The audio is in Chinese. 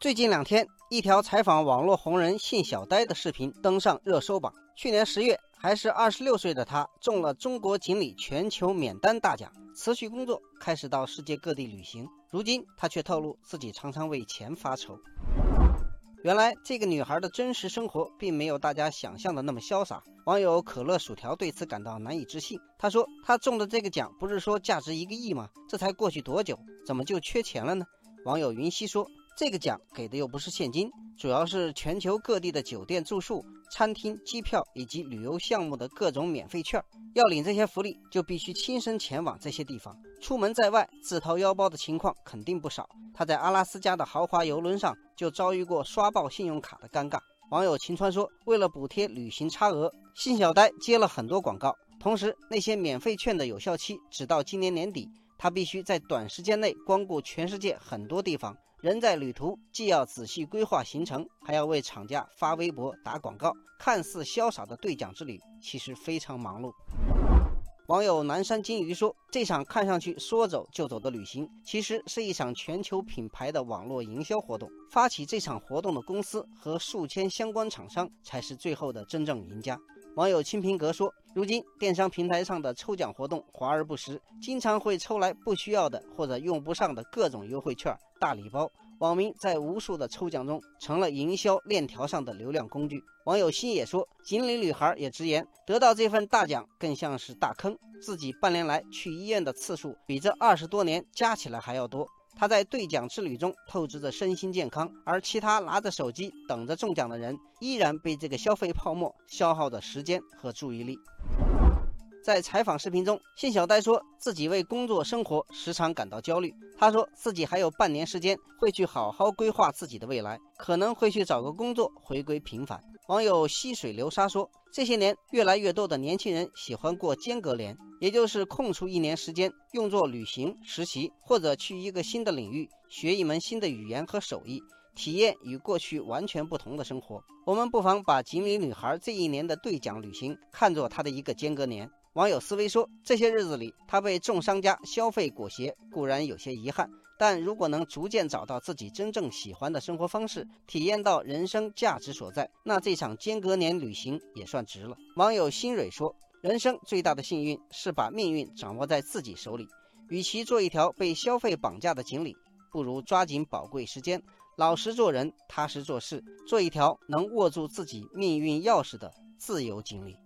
最近两天，一条采访网络红人信小呆的视频登上热搜榜。去年十月，还是二十六岁的他中了中国锦鲤全球免单大奖，辞去工作，开始到世界各地旅行。如今，他却透露自己常常为钱发愁。原来，这个女孩的真实生活并没有大家想象的那么潇洒。网友可乐薯条对此感到难以置信。他说：“他中的这个奖不是说价值一个亿吗？这才过去多久，怎么就缺钱了呢？”网友云溪说。这个奖给的又不是现金，主要是全球各地的酒店住宿、餐厅、机票以及旅游项目的各种免费券。要领这些福利，就必须亲身前往这些地方。出门在外，自掏腰包的情况肯定不少。他在阿拉斯加的豪华游轮上就遭遇过刷爆信用卡的尴尬。网友秦川说：“为了补贴旅行差额，信小呆接了很多广告。同时，那些免费券的有效期只到今年年底，他必须在短时间内光顾全世界很多地方。”人在旅途，既要仔细规划行程，还要为厂家发微博打广告。看似潇洒的兑奖之旅，其实非常忙碌。网友南山金鱼说：“这场看上去说走就走的旅行，其实是一场全球品牌的网络营销活动。发起这场活动的公司和数千相关厂商，才是最后的真正赢家。”网友清平阁说：“如今电商平台上的抽奖活动华而不实，经常会抽来不需要的或者用不上的各种优惠券、大礼包。网民在无数的抽奖中成了营销链条上的流量工具。”网友心也说：“锦鲤女孩也直言，得到这份大奖更像是大坑，自己半年来去医院的次数比这二十多年加起来还要多。”他在兑奖之旅中透支着身心健康，而其他拿着手机等着中奖的人，依然被这个消费泡沫消耗着时间和注意力。在采访视频中，信小呆说自己为工作生活时常感到焦虑。他说自己还有半年时间会去好好规划自己的未来，可能会去找个工作，回归平凡。网友溪水流沙说，这些年越来越多的年轻人喜欢过间隔年，也就是空出一年时间用作旅行、实习，或者去一个新的领域学一门新的语言和手艺。体验与过去完全不同的生活，我们不妨把锦鲤女孩这一年的兑奖旅行看作她的一个间隔年。网友思维说，这些日子里，他被众商家消费裹挟，固然有些遗憾，但如果能逐渐找到自己真正喜欢的生活方式，体验到人生价值所在，那这场间隔年旅行也算值了。网友新蕊说，人生最大的幸运是把命运掌握在自己手里，与其做一条被消费绑架的锦鲤，不如抓紧宝贵时间。老实做人，踏实做事，做一条能握住自己命运钥匙的自由锦鲤。